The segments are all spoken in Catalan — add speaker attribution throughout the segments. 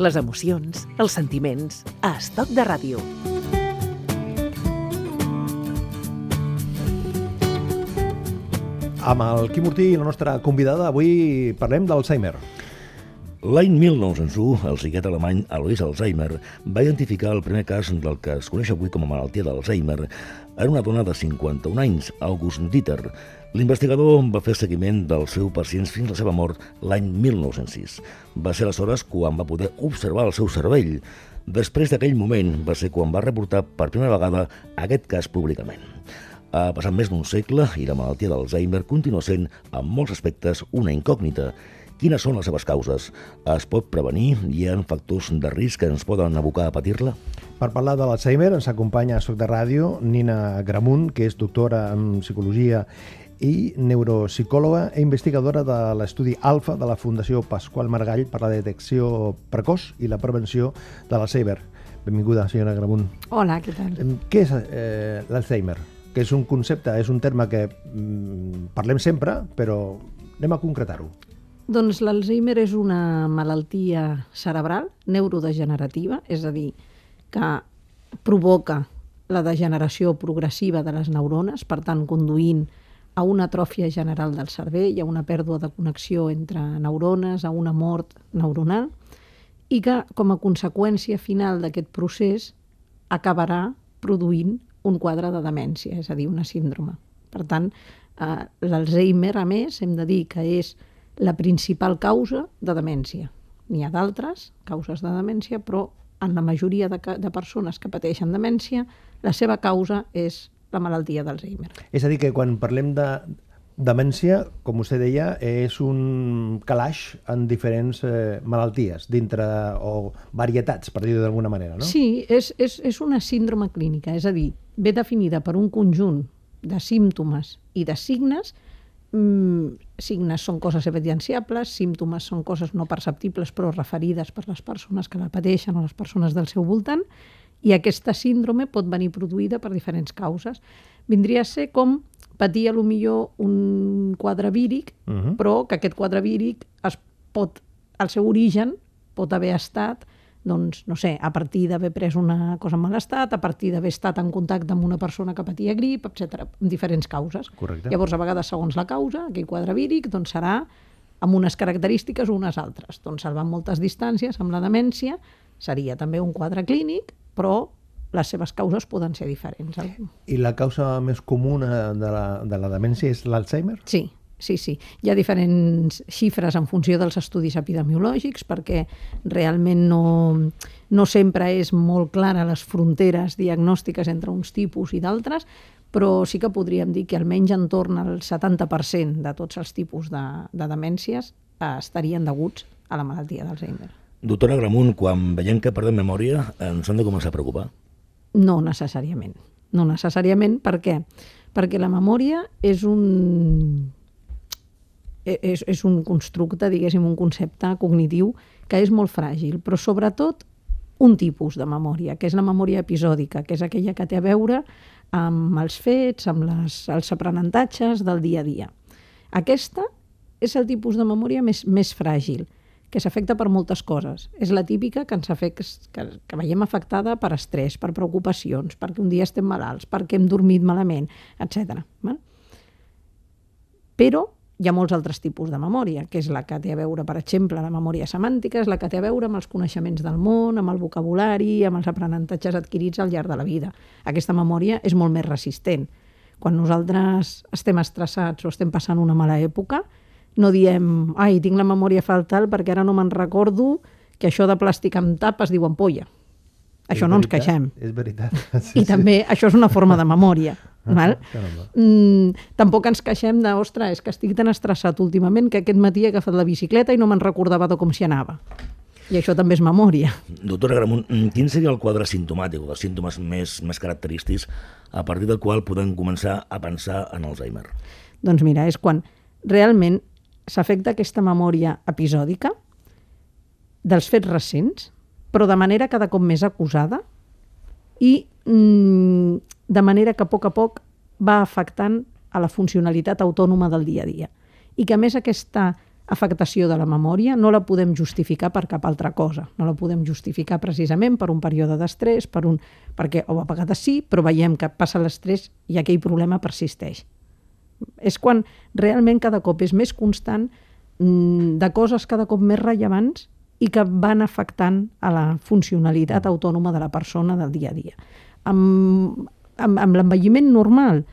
Speaker 1: les emocions, els sentiments, a Estoc de Ràdio.
Speaker 2: Amb el Quim Ortí i la nostra convidada, avui parlem d'Alzheimer.
Speaker 3: L'any 1901, el psiquiatre alemany Alois Alzheimer va identificar el primer cas del que es coneix avui com a malaltia d'Alzheimer en una dona de 51 anys, August Dieter. L'investigador va fer seguiment dels seus pacients fins a la seva mort l'any 1906. Va ser aleshores quan va poder observar el seu cervell. Després d'aquell moment va ser quan va reportar per primera vegada aquest cas públicament. Ha passat més d'un segle i la malaltia d'Alzheimer continua sent, en molts aspectes, una incògnita. Quines són les seves causes? Es pot prevenir? Hi ha factors de risc que ens poden abocar a patir-la?
Speaker 2: Per parlar de l'Alzheimer ens acompanya a Soc de Ràdio Nina Gramunt, que és doctora en psicologia i neuropsicòloga i investigadora de l'estudi ALFA de la Fundació Pasqual Margall per la detecció precoç i la prevenció de l'Alzheimer. Benvinguda, senyora Gramunt.
Speaker 4: Hola, què tal?
Speaker 2: Què és eh, l'Alzheimer? Que és un concepte, és un terme que mm, parlem sempre, però anem a concretar-ho.
Speaker 4: Doncs l'Alzheimer és una malaltia cerebral neurodegenerativa, és a dir, que provoca la degeneració progressiva de les neurones, per tant, conduint a una atròfia general del cervell, a una pèrdua de connexió entre neurones, a una mort neuronal, i que, com a conseqüència final d'aquest procés, acabarà produint un quadre de demència, és a dir, una síndrome. Per tant, eh, l'Alzheimer, a més, hem de dir que és la principal causa de demència. N'hi ha d'altres causes de demència, però en la majoria de, de persones que pateixen demència, la seva causa és la malaltia d'Alzheimer.
Speaker 2: És a dir, que quan parlem de demència, com vostè deia, és un calaix en diferents eh, malalties, dintre o varietats, per dir-ho d'alguna manera, no?
Speaker 4: Sí, és, és, és una síndrome clínica, és a dir, ve definida per un conjunt de símptomes i de signes mm, signes són coses evidenciables, símptomes són coses no perceptibles però referides per les persones que la pateixen o les persones del seu voltant, i aquesta síndrome pot venir produïda per diferents causes. Vindria a ser com patir a lo millor un quadre víric, uh -huh. però que aquest quadre víric es pot, el seu origen pot haver estat doncs, no sé, a partir d'haver pres una cosa en mal estat, a partir d'haver estat en contacte amb una persona que patia grip, etc, amb diferents causes.
Speaker 2: Correcte.
Speaker 4: Llavors, a vegades, segons la causa, aquell quadre víric doncs, serà amb unes característiques o unes altres. Doncs salvant moltes distàncies amb la demència, seria també un quadre clínic, però les seves causes poden ser diferents.
Speaker 2: I la causa més comuna de la, de la demència és l'Alzheimer?
Speaker 4: Sí, sí, sí. Hi ha diferents xifres en funció dels estudis epidemiològics perquè realment no, no sempre és molt clara les fronteres diagnòstiques entre uns tipus i d'altres, però sí que podríem dir que almenys entorn al 70% de tots els tipus de, de demències eh, estarien deguts a la malaltia d'Alzheimer.
Speaker 3: Doctora Gramunt, quan veiem que perdem memòria, ens hem de començar a preocupar?
Speaker 4: No necessàriament. No necessàriament, per què? Perquè la memòria és un, és, és un constructe, diguéssim, un concepte cognitiu que és molt fràgil, però sobretot un tipus de memòria, que és la memòria episòdica, que és aquella que té a veure amb els fets, amb les, els aprenentatges del dia a dia. Aquesta és el tipus de memòria més, més fràgil, que s'afecta per moltes coses. És la típica que ens afecta, que, que veiem afectada per estrès, per preocupacions, perquè un dia estem malalts, perquè hem dormit malament, etc. Però hi ha molts altres tipus de memòria, que és la que té a veure, per exemple, la memòria semàntica, és la que té a veure amb els coneixements del món, amb el vocabulari, amb els aprenentatges adquirits al llarg de la vida. Aquesta memòria és molt més resistent. Quan nosaltres estem estressats o estem passant una mala època, no diem, ai, tinc la memòria fatal perquè ara no me'n recordo que això de plàstic amb tap es diu ampolla. Això
Speaker 2: és
Speaker 4: no
Speaker 2: veritat,
Speaker 4: ens queixem.
Speaker 2: És veritat.
Speaker 4: I també això és una forma de memòria. val?
Speaker 2: Caramba.
Speaker 4: Mm, tampoc ens queixem de, ostres, és que estic tan estressat últimament que aquest matí he agafat la bicicleta i no me'n recordava de com s'hi anava. I això també és memòria.
Speaker 3: Doctora Gramunt, quin seria el quadre simptomàtic, o els símptomes més, més característics, a partir del qual podem començar a pensar en Alzheimer?
Speaker 4: Doncs mira, és quan realment s'afecta aquesta memòria episòdica dels fets recents, però de manera cada cop més acusada i mm, de manera que a poc a poc va afectant a la funcionalitat autònoma del dia a dia. I que a més aquesta afectació de la memòria no la podem justificar per cap altra cosa. No la podem justificar precisament per un període d'estrès, per un... perquè o a vegades sí, però veiem que passa l'estrès i aquell problema persisteix. És quan realment cada cop és més constant mm, de coses cada cop més rellevants i que van afectant a la funcionalitat autònoma de la persona del dia a dia. Amb, amb, amb l'envelliment normal,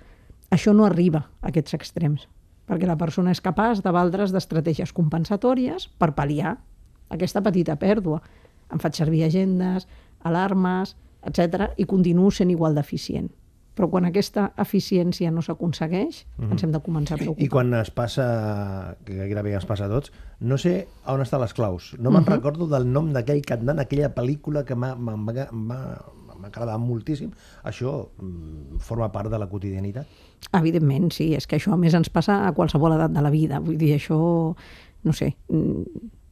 Speaker 4: això no arriba a aquests extrems, perquè la persona és capaç de valdre's d'estratègies compensatòries per pal·liar aquesta petita pèrdua. Em faig servir agendes, alarmes, etc i continuo sent igual d'eficient però quan aquesta eficiència no s'aconsegueix, mm -hmm. ens hem de començar a preocupar.
Speaker 2: I quan es passa, que gairebé ens passa a tots, no sé on estan les claus. No me'n mm -hmm. recordo del nom d'aquell cantant, aquella pel·lícula que m'ha agradat moltíssim. Això mm, forma part de la quotidianitat?
Speaker 4: Evidentment, sí. És que això a més ens passa a qualsevol edat de la vida. Vull dir, això, no sé, mm,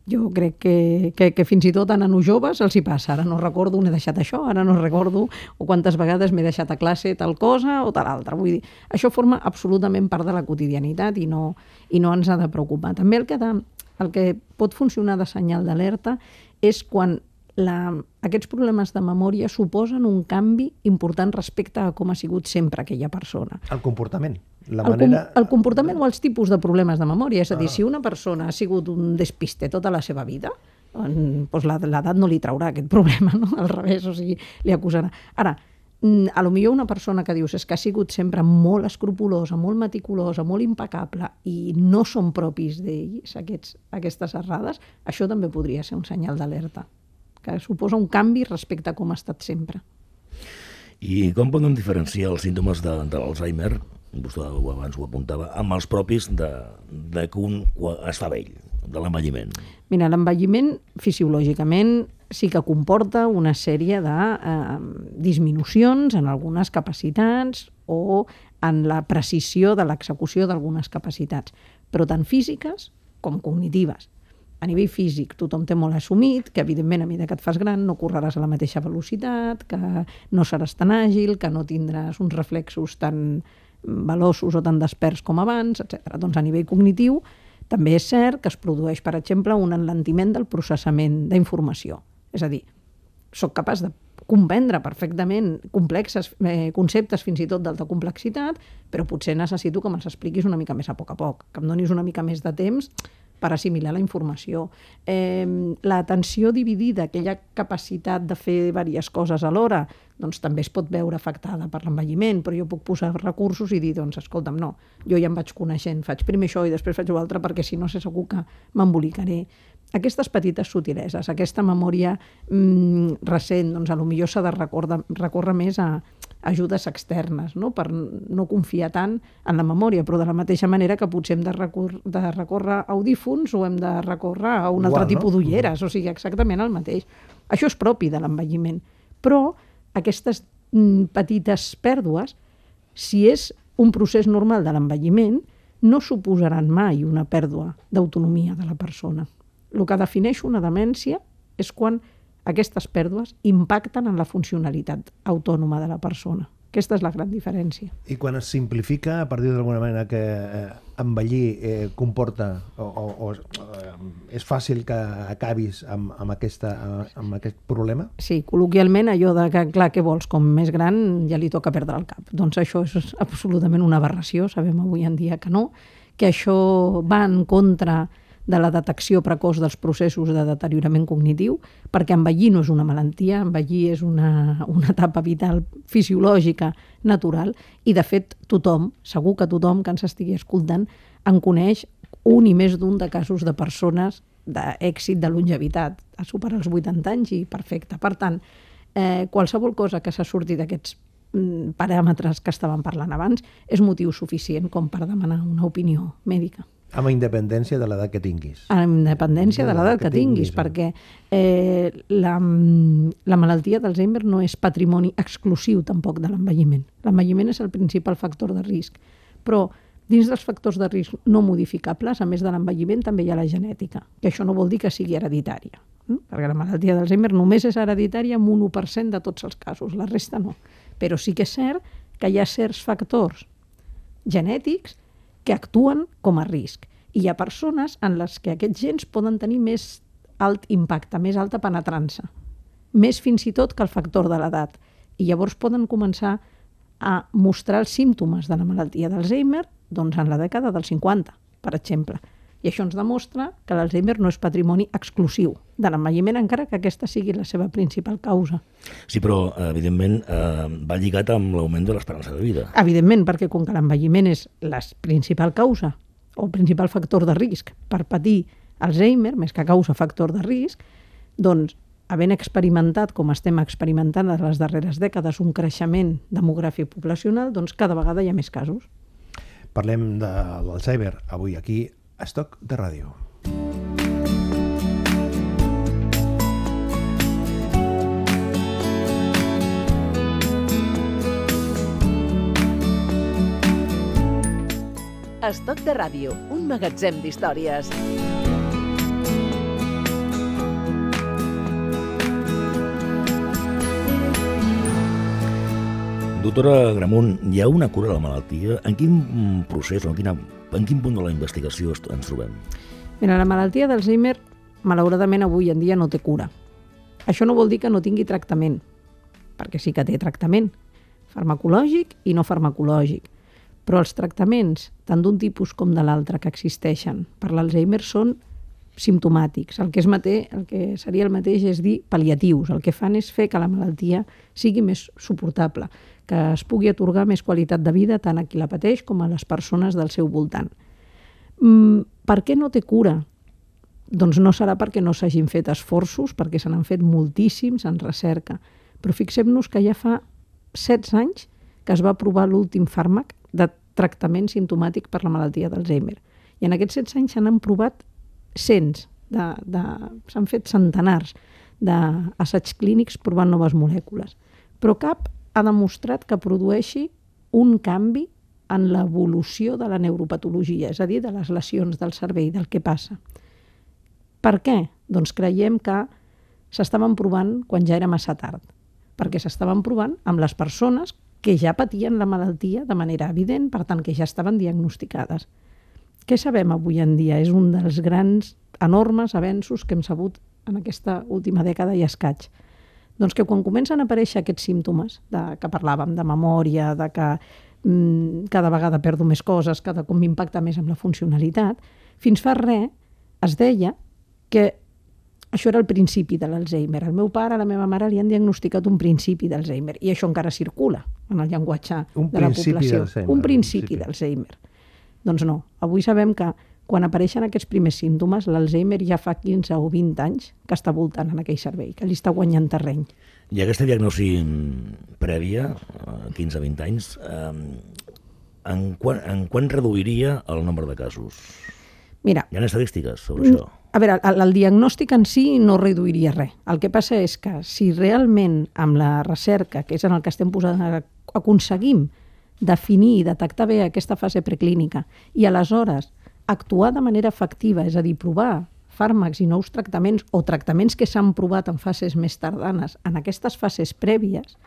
Speaker 4: jo crec que, que, que fins i tot a nanos joves els hi passa. Ara no recordo on he deixat això, ara no recordo o quantes vegades m'he deixat a classe tal cosa o tal altra. Vull dir, això forma absolutament part de la quotidianitat i no, i no ens ha de preocupar. També el que, de, el que pot funcionar de senyal d'alerta és quan la, aquests problemes de memòria suposen un canvi important respecte a com ha sigut sempre aquella persona.
Speaker 2: El comportament. La
Speaker 4: el,
Speaker 2: manera...
Speaker 4: com, el comportament o els tipus de problemes de memòria. És a dir, ah. si una persona ha sigut un despiste tota la seva vida, doncs l'edat no li traurà aquest problema, no? al revés, o sigui, li acusarà. Ara, mm, a lo millor una persona que dius és que ha sigut sempre molt escrupulosa, molt meticulosa, molt impecable i no són propis d'ells aquests, aquestes errades, això també podria ser un senyal d'alerta, que suposa un canvi respecte a com ha estat sempre.
Speaker 3: I com podem diferenciar els símptomes de, de l'Alzheimer vostè abans ho apuntava, amb els propis de, de que un fa vell, de l'envelliment.
Speaker 4: Mira, l'envelliment fisiològicament sí que comporta una sèrie de eh, disminucions en algunes capacitats o en la precisió de l'execució d'algunes capacitats, però tant físiques com cognitives. A nivell físic, tothom té molt assumit que, evidentment, a mesura que et fas gran, no correràs a la mateixa velocitat, que no seràs tan àgil, que no tindràs uns reflexos tan, veloços o tan desperts com abans, etc. Doncs a nivell cognitiu també és cert que es produeix, per exemple, un enlentiment del processament d'informació. És a dir, sóc capaç de comprendre perfectament complexes eh, conceptes fins i tot d'alta complexitat, però potser necessito que me'ls expliquis una mica més a poc a poc, que em donis una mica més de temps per assimilar la informació. Eh, L'atenció dividida, aquella capacitat de fer diverses coses alhora, doncs també es pot veure afectada per l'envelliment, però jo puc posar recursos i dir, doncs, escolta'm, no, jo ja em vaig coneixent, faig primer això i després faig l'altre perquè si no sé segur que m'embolicaré. Aquestes petites sutileses, aquesta memòria mm, recent, doncs a lo millor s'ha de recórrer, recórrer més a, ajudes externes, no? per no confiar tant en la memòria, però de la mateixa manera que potser hem de, recórrer, de recórrer a audífons o hem de recórrer a un Igual, altre tipus no? d'ulleres, o sigui, exactament el mateix. Això és propi de l'envelliment. Però aquestes mm, petites pèrdues, si és un procés normal de l'envelliment, no suposaran mai una pèrdua d'autonomia de la persona. El que defineix una demència és quan aquestes pèrdues impacten en la funcionalitat autònoma de la persona. Aquesta és la gran diferència.
Speaker 2: I quan es simplifica, a partir d'alguna manera que eh, envellir eh, comporta o, o, o eh, és fàcil que acabis amb, amb, aquesta, amb aquest problema?
Speaker 4: Sí, col·loquialment allò de que, clar, què vols, com més gran ja li toca perdre el cap. Doncs això és absolutament una aberració, sabem avui en dia que no, que això va en contra de la detecció precoç dels processos de deteriorament cognitiu, perquè envellir no és una malaltia, envellir és una, una etapa vital fisiològica natural, i de fet tothom, segur que tothom que ens estigui escoltant, en coneix un i més d'un de casos de persones d'èxit de longevitat, a superar els 80 anys i perfecte. Per tant, eh, qualsevol cosa que s'ha sortit d'aquests mm, paràmetres que estàvem parlant abans és motiu suficient com per demanar una opinió mèdica.
Speaker 2: Amb independència de l'edat que tinguis.
Speaker 4: Amb independència de, l'edat que, que tinguis, tinguis perquè eh, la, la malaltia d'Alzheimer no és patrimoni exclusiu tampoc de l'envelliment. L'envelliment és el principal factor de risc, però dins dels factors de risc no modificables, a més de l'envelliment, també hi ha la genètica, que això no vol dir que sigui hereditària, eh? perquè la malaltia d'Alzheimer només és hereditària en un 1% de tots els casos, la resta no. Però sí que és cert que hi ha certs factors genètics que actuen com a risc I hi ha persones en les que aquests gens poden tenir més alt impacte, més alta penetrança, més fins i tot que el factor de l'edat. I llavors poden començar a mostrar els símptomes de la malaltia d'Alzheimer doncs, en la dècada dels 50, per exemple. I això ens demostra que l'Alzheimer no és patrimoni exclusiu de l'envelliment, encara que aquesta sigui la seva principal causa.
Speaker 3: Sí, però, evidentment, eh, va lligat amb l'augment de l'esperança de vida.
Speaker 4: Evidentment, perquè com que l'envelliment és la principal causa o principal factor de risc per patir Alzheimer, més que causa factor de risc, doncs, havent experimentat, com estem experimentant en les darreres dècades, un creixement demogràfic poblacional, doncs cada vegada hi ha més casos.
Speaker 2: Parlem de l'Alzheimer avui aquí Estoc de ràdio.
Speaker 1: Estoc de ràdio, un magatzem d'històries.
Speaker 3: Doctora Gramunt, hi ha una cura de la malaltia? En quin procés en, quina, en quin punt de la investigació ens trobem?
Speaker 4: Mira, la malaltia d'Alzheimer, malauradament, avui en dia no té cura. Això no vol dir que no tingui tractament, perquè sí que té tractament, farmacològic i no farmacològic. Però els tractaments, tant d'un tipus com de l'altre que existeixen per l'Alzheimer, són simptomàtics. El que, és mate, el que seria el mateix és dir pal·liatius. El que fan és fer que la malaltia sigui més suportable que es pugui atorgar més qualitat de vida tant a qui la pateix com a les persones del seu voltant. Mm, per què no té cura? Doncs no serà perquè no s'hagin fet esforços, perquè se n'han fet moltíssims en recerca. Però fixem-nos que ja fa 16 anys que es va aprovar l'últim fàrmac de tractament simptomàtic per la malaltia d'Alzheimer. I en aquests 16 anys s'han provat cents, de, de, s'han fet centenars d'assaigs clínics provant noves molècules. Però cap ha demostrat que produeixi un canvi en l'evolució de la neuropatologia, és a dir, de les lesions del cervell, del que passa. Per què? Doncs creiem que s'estaven provant quan ja era massa tard, perquè s'estaven provant amb les persones que ja patien la malaltia de manera evident, per tant, que ja estaven diagnosticades. Què sabem avui en dia? És un dels grans, enormes avenços que hem sabut en aquesta última dècada i escaig. Doncs que quan comencen a aparèixer aquests símptomes de, que parlàvem, de memòria, de que mm, cada vegada perdo més coses, cada com m'impacta més amb la funcionalitat, fins fa res es deia que això era el principi de l'Alzheimer. El meu pare, la meva mare li han diagnosticat un principi d'Alzheimer i això encara circula en el llenguatge
Speaker 2: un
Speaker 4: de la població. Un principi d'Alzheimer. Doncs no, avui sabem que quan apareixen aquests primers símptomes, l'Alzheimer ja fa 15 o 20 anys que està voltant en aquell cervell, que li està guanyant terreny.
Speaker 3: I aquesta diagnosi prèvia, 15-20 eh, anys, eh, en, quan, en quan reduiria el nombre de casos?
Speaker 4: Mira,
Speaker 3: Hi ha estadístiques sobre això?
Speaker 4: A veure, el, el diagnòstic en si no reduiria res. El que passa és que si realment amb la recerca, que és en el que estem posant, aconseguim definir i detectar bé aquesta fase preclínica i aleshores actuar de manera efectiva, és a dir, provar fàrmacs i nous tractaments o tractaments que s'han provat en fases més tardanes, en aquestes fases prèvies,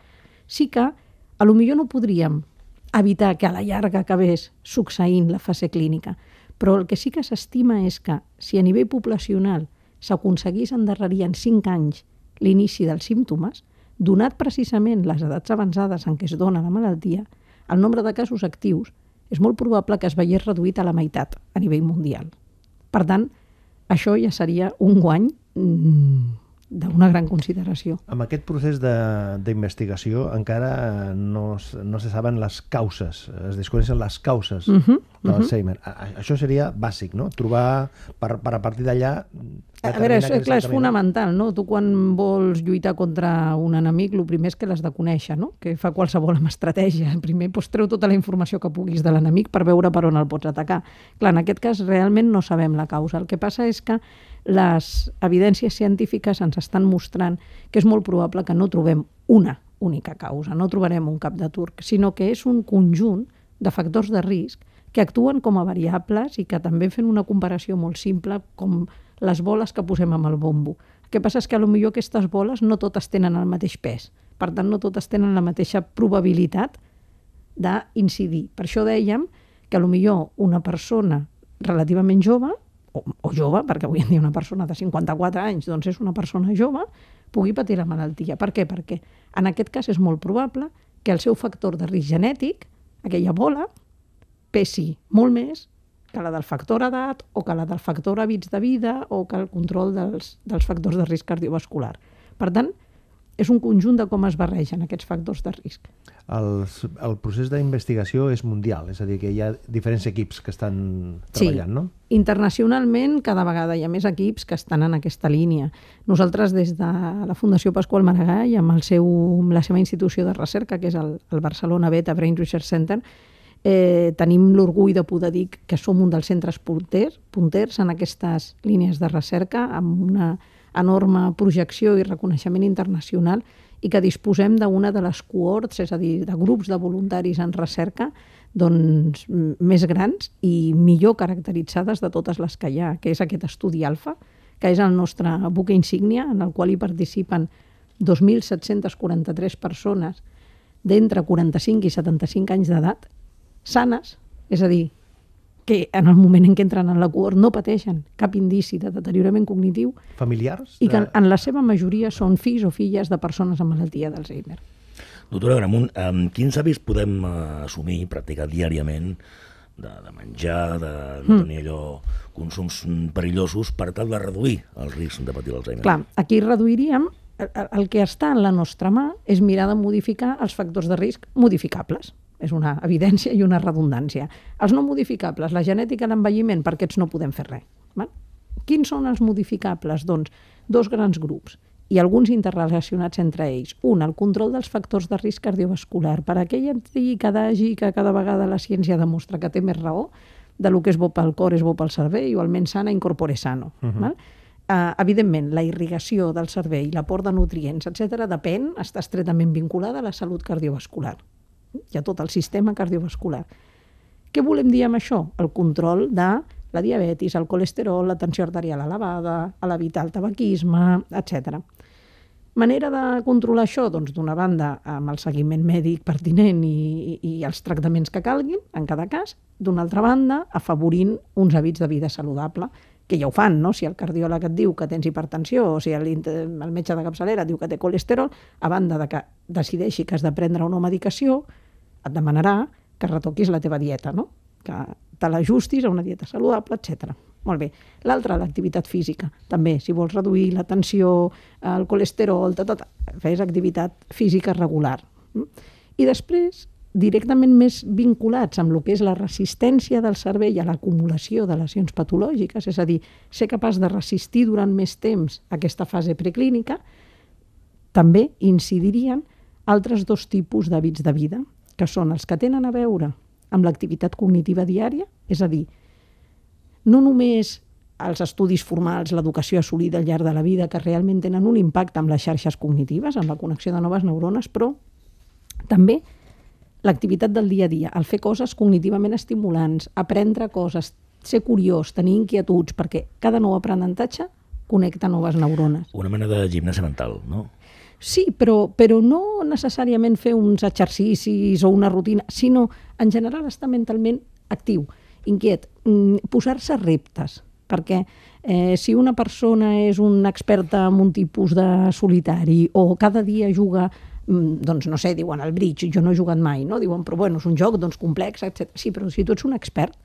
Speaker 4: sí que a lo millor no podríem evitar que a la llarga acabés succeint la fase clínica, però el que sí que s'estima és que si a nivell poblacional s'aconseguís endarrerir en 5 anys l'inici dels símptomes, donat precisament les edats avançades en què es dona la malaltia, el nombre de casos actius és molt probable que es veiés reduït a la meitat a nivell mundial. Per tant, això ja seria un guany mm, d'una gran consideració.
Speaker 2: Amb aquest procés d'investigació encara no, no se saben les causes, es desconeixen les causes uh -huh, de l'Alzheimer. Uh -huh. Això seria bàsic, no? Trobar, per, per a partir d'allà...
Speaker 4: A veure, és, clar, és fonamental, no? Tu quan vols lluitar contra un enemic, el primer és que l'has de conèixer, no? Que fa qualsevol amb estratègia. Primer doncs, treu tota la informació que puguis de l'enemic per veure per on el pots atacar. Clar, en aquest cas realment no sabem la causa. El que passa és que les evidències científiques ens estan mostrant que és molt probable que no trobem una única causa, no trobarem un cap de turc, sinó que és un conjunt de factors de risc que actuen com a variables i que també fent una comparació molt simple com les boles que posem amb el bombo. El que passa és que a lo millor aquestes boles no totes tenen el mateix pes, per tant no totes tenen la mateixa probabilitat d'incidir. Per això dèiem que a lo millor una persona relativament jove, o, o jove, perquè avui en dia una persona de 54 anys doncs és una persona jove, pugui patir la malaltia. Per què? Perquè en aquest cas és molt probable que el seu factor de risc genètic, aquella bola, pesi molt més que la del factor edat o que la del factor hàbits de vida o que el control dels, dels factors de risc cardiovascular. Per tant, és un conjunt de com es barregen aquests factors de risc.
Speaker 2: El, el procés d'investigació és mundial, és a dir, que hi ha diferents equips que estan treballant,
Speaker 4: sí.
Speaker 2: no?
Speaker 4: Internacionalment, cada vegada hi ha més equips que estan en aquesta línia. Nosaltres, des de la Fundació Pasqual Maragall, amb el seu, la seva institució de recerca, que és el, el Barcelona Beta Brain Research Center, eh, tenim l'orgull de poder dir que som un dels centres punters, punters en aquestes línies de recerca, amb una enorme projecció i reconeixement internacional i que disposem d'una de les cohorts, és a dir, de grups de voluntaris en recerca doncs, més grans i millor caracteritzades de totes les que hi ha, que és aquest estudi alfa, que és el nostre buque insígnia, en el qual hi participen 2.743 persones d'entre 45 i 75 anys d'edat, sanes, és a dir, que en el moment en què entren en la cohort no pateixen cap indici de deteriorament cognitiu.
Speaker 2: Familiars?
Speaker 4: I que en, en la seva majoria són fills o filles de persones amb malaltia d'Alzheimer.
Speaker 3: Doctora Gramunt, amb quins hàbits podem uh, assumir i practicar diàriament de, de menjar, de, de mm. tenir allò, consums perillosos per tal de reduir el risc de patir l'Alzheimer?
Speaker 4: Clar, aquí reduiríem el que està en la nostra mà és mirar de modificar els factors de risc modificables és una evidència i una redundància. Els no modificables, la genètica l'envelliment, per aquests no podem fer res. Val? Quins són els modificables? Doncs dos grans grups i alguns interrelacionats entre ells. Un, el control dels factors de risc cardiovascular. Per aquell antic que hagi que cada vegada la ciència demostra que té més raó, de lo que és bo pel cor és bo pel cervell, o almenys sana incorpore sano. Uh -huh. val? Uh, evidentment, la irrigació del cervell, l'aport de nutrients, etc depèn, està estretament vinculada a la salut cardiovascular hi ha tot el sistema cardiovascular. Què volem dir amb això? El control de la diabetis, el colesterol, la tensió arterial elevada, l'evitar el tabaquisme, etc. Manera de controlar això? Doncs d'una banda amb el seguiment mèdic pertinent i, i els tractaments que calguin, en cada cas, d'una altra banda afavorint uns hàbits de vida saludable, que ja ho fan, no? Si el cardiòleg et diu que tens hipertensió o si el, el metge de capçalera diu que té colesterol, a banda de que decideixi que has de prendre una medicació, et demanarà que retoquis la teva dieta, no? que te l'ajustis a una dieta saludable, etc. Molt bé. L'altra, l'activitat física. També, si vols reduir la tensió, el colesterol, tot, tot, fes activitat física regular. I després, directament més vinculats amb el que és la resistència del cervell a l'acumulació de lesions patològiques, és a dir, ser capaç de resistir durant més temps aquesta fase preclínica, també incidirien altres dos tipus d'hàbits de vida, que són els que tenen a veure amb l'activitat cognitiva diària, és a dir, no només els estudis formals, l'educació assolida al llarg de la vida, que realment tenen un impacte amb les xarxes cognitives, amb la connexió de noves neurones, però també l'activitat del dia a dia, el fer coses cognitivament estimulants, aprendre coses, ser curiós, tenir inquietuds, perquè cada nou aprenentatge connecta noves neurones.
Speaker 3: Una mena de gimnàsia mental, no?
Speaker 4: Sí, però, però no necessàriament fer uns exercicis o una rutina, sinó en general estar mentalment actiu, inquiet, mm, posar-se reptes, perquè eh, si una persona és una experta en un tipus de solitari o cada dia juga Mm, doncs no sé, diuen el bridge, jo no he jugat mai, no? Diuen, però bueno, és un joc doncs, complex, etc. Sí, però si tu ets un expert,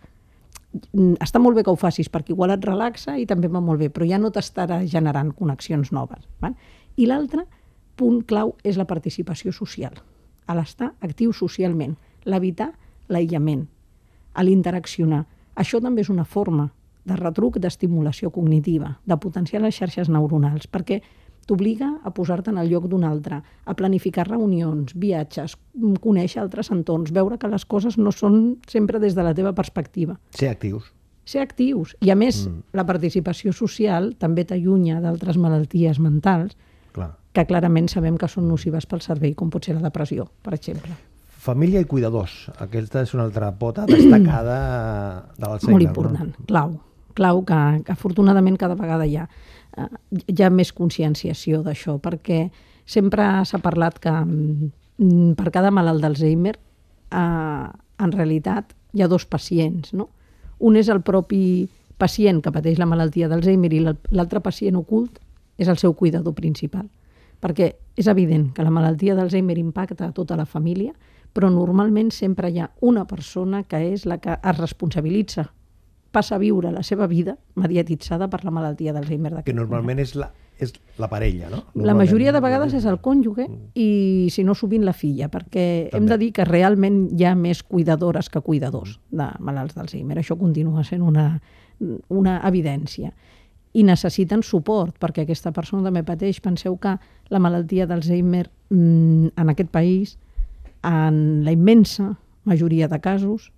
Speaker 4: mm, està molt bé que ho facis perquè igual et relaxa i també va molt bé, però ja no t'estarà generant connexions noves. Val? I l'altre punt clau és la participació social, a l'estar actiu socialment, l'evitar l'aïllament, a l'interaccionar. Això també és una forma de retruc d'estimulació cognitiva, de potenciar les xarxes neuronals, perquè t'obliga a posar-te en el lloc d'un altre, a planificar reunions, viatges, conèixer altres entorns, veure que les coses no són sempre des de la teva perspectiva.
Speaker 2: Ser actius.
Speaker 4: Ser actius. I a més, mm. la participació social també t'allunya d'altres malalties mentals Clar. que clarament sabem que són nocives pel cervell, com pot ser la depressió, per exemple.
Speaker 2: Família i cuidadors. Aquesta és una altra pota destacada de l'Alzheimer.
Speaker 4: Molt important, no? clau. Clau que, que afortunadament cada vegada hi ha eh, hi ha més conscienciació d'això, perquè sempre s'ha parlat que mm, per cada malalt d'Alzheimer eh, en realitat hi ha dos pacients, no? Un és el propi pacient que pateix la malaltia d'Alzheimer i l'al- l'altre pacient ocult és el seu cuidador principal. Perquè és evident que la malaltia d'Alzheimer impacta a tota la família, però normalment sempre hi ha una persona que és la que es responsabilitza, passa a viure la seva vida mediatitzada per la malaltia d'Alzheimer
Speaker 2: Que normalment és la, és la parella, no?
Speaker 4: la majoria de vegades és el cònjuge i, si no, sovint la filla, perquè hem
Speaker 2: També.
Speaker 4: de dir que realment hi ha més cuidadores que cuidadors de malalts d'Alzheimer. Això continua sent una, una evidència. I necessiten suport, perquè aquesta persona també pateix. Penseu que la malaltia d'Alzheimer mm, en aquest país, en la immensa majoria de casos,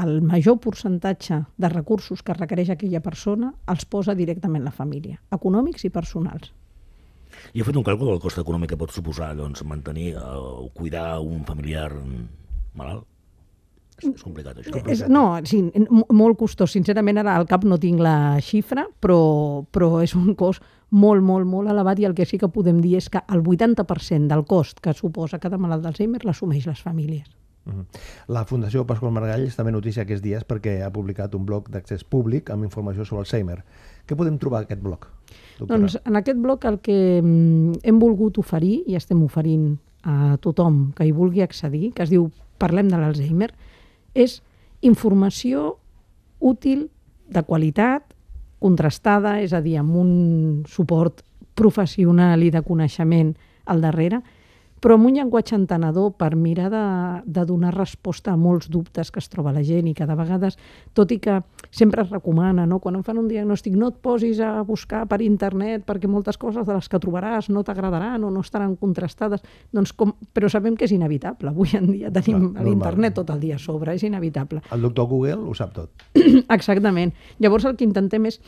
Speaker 4: el major percentatge de recursos que requereix aquella persona els posa directament la família, econòmics i personals.
Speaker 3: I heu fet un càlcul del cost econòmic que pot suposar doncs, mantenir o cuidar un familiar malalt? És, complicat, això.
Speaker 4: És, no, sí, molt costós. Sincerament, ara al cap no tinc la xifra, però, però és un cost molt, molt, molt elevat i el que sí que podem dir és que el 80% del cost que suposa cada malalt d'Alzheimer l'assumeix les famílies.
Speaker 2: Mhm. La Fundació Pasqual Margall és també notícia aquests dies perquè ha publicat un blog d'accés públic amb informació sobre Alzheimer. Què podem trobar a aquest blog, doctora?
Speaker 4: Doncs en aquest bloc el que mm, hem volgut oferir i estem oferint a tothom que hi vulgui accedir, que es diu Parlem de l'Alzheimer, és informació útil, de qualitat, contrastada, és a dir, amb un suport professional i de coneixement al darrere, però amb un llenguatge entenedor per mirar de, de donar resposta a molts dubtes que es troba la gent i que de vegades, tot i que sempre es recomana, no? quan em fan un diagnòstic no et posis a buscar per internet perquè moltes coses de les que trobaràs no t'agradaran o no estaran contrastades, doncs com... però sabem que és inevitable. Avui en dia tenim l'internet tot el dia a sobre, és inevitable.
Speaker 2: El doctor Google ho sap tot.
Speaker 4: Exactament. Llavors el que intentem és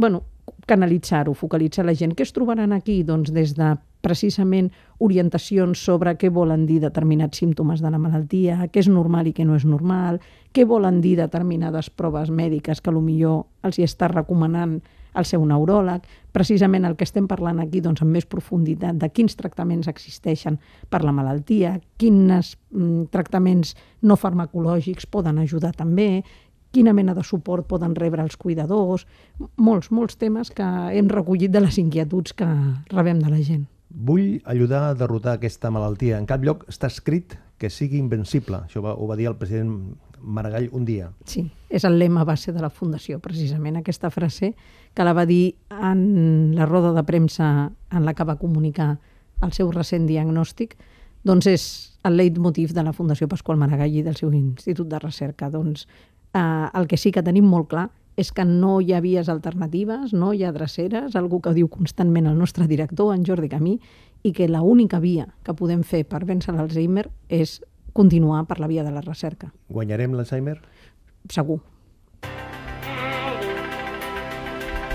Speaker 4: bueno, canalitzar-ho, focalitzar la gent. Què es trobaran aquí? Doncs des de precisament orientacions sobre què volen dir determinats símptomes de la malaltia, què és normal i què no és normal, què volen dir determinades proves mèdiques que millor els hi està recomanant el seu neuròleg, precisament el que estem parlant aquí doncs, amb més profunditat de quins tractaments existeixen per la malaltia, quins mm, tractaments no farmacològics poden ajudar també, quina mena de suport poden rebre els cuidadors, molts, molts temes que hem recollit de les inquietuds que rebem de la gent.
Speaker 2: Vull ajudar a derrotar aquesta malaltia. En cap lloc està escrit que sigui invencible. Això va, ho va dir el president Maragall un dia.
Speaker 4: Sí, és el lema base de la Fundació, precisament, aquesta frase que la va dir en la roda de premsa en la que va comunicar el seu recent diagnòstic, doncs és el leitmotiv de la Fundació Pasqual Maragall i del seu Institut de Recerca. Doncs eh, el que sí que tenim molt clar és que no hi ha vies alternatives, no hi ha dreceres, algú que diu constantment el nostre director, en Jordi Camí, i que l'única via que podem fer per vèncer l'Alzheimer és continuar per la via de la recerca.
Speaker 2: Guanyarem l'Alzheimer?
Speaker 4: Segur.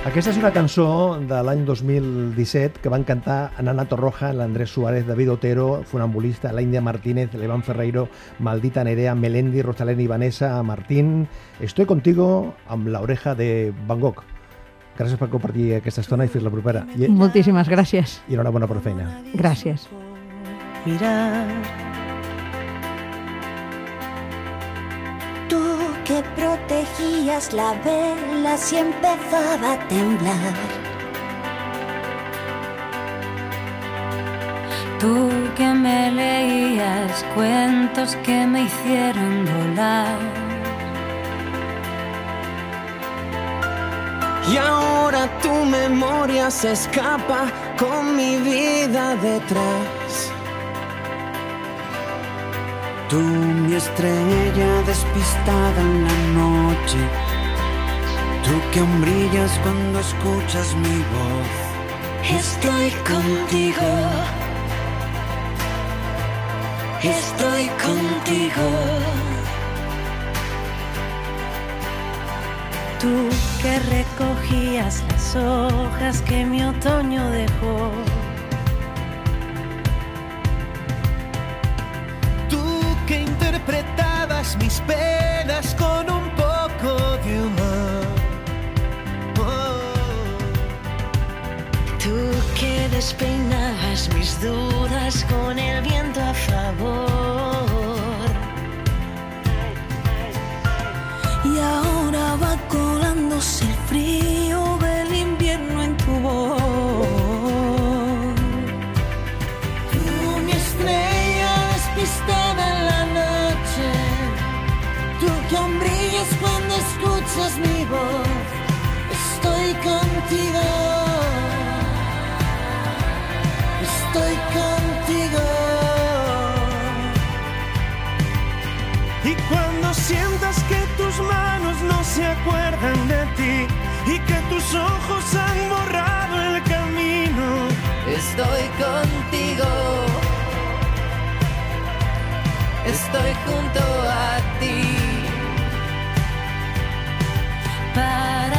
Speaker 2: Aquesta és una cançó de l'any 2017 que van cantar Nana Torroja, l'Andrés Suárez, David Otero, Funambulista, la India Martínez, Levan Ferreiro, Maldita Nerea, Melendi, Rosalén i Vanessa, Martín. Estoy contigo amb la oreja de Van Gogh. Gràcies per compartir aquesta estona i fins la propera. I,
Speaker 4: Moltíssimes gràcies.
Speaker 2: i enhorabona per feina.
Speaker 4: Gràcies.
Speaker 5: mirar. La vela si empezaba a temblar.
Speaker 6: Tú que me leías cuentos que me hicieron volar.
Speaker 7: Y ahora tu memoria se escapa con mi vida detrás. Tú, mi estrella despistada en la noche. Tú que aún brillas cuando escuchas mi voz.
Speaker 5: Estoy contigo. Estoy contigo.
Speaker 6: Tú que recogías las hojas que mi otoño dejó.
Speaker 5: las cosas.
Speaker 7: Escuchas mi voz, estoy contigo. Estoy contigo. Y cuando sientas que tus manos no se acuerdan de ti y que tus ojos han borrado el camino,
Speaker 8: Estoy contigo. Estoy junto but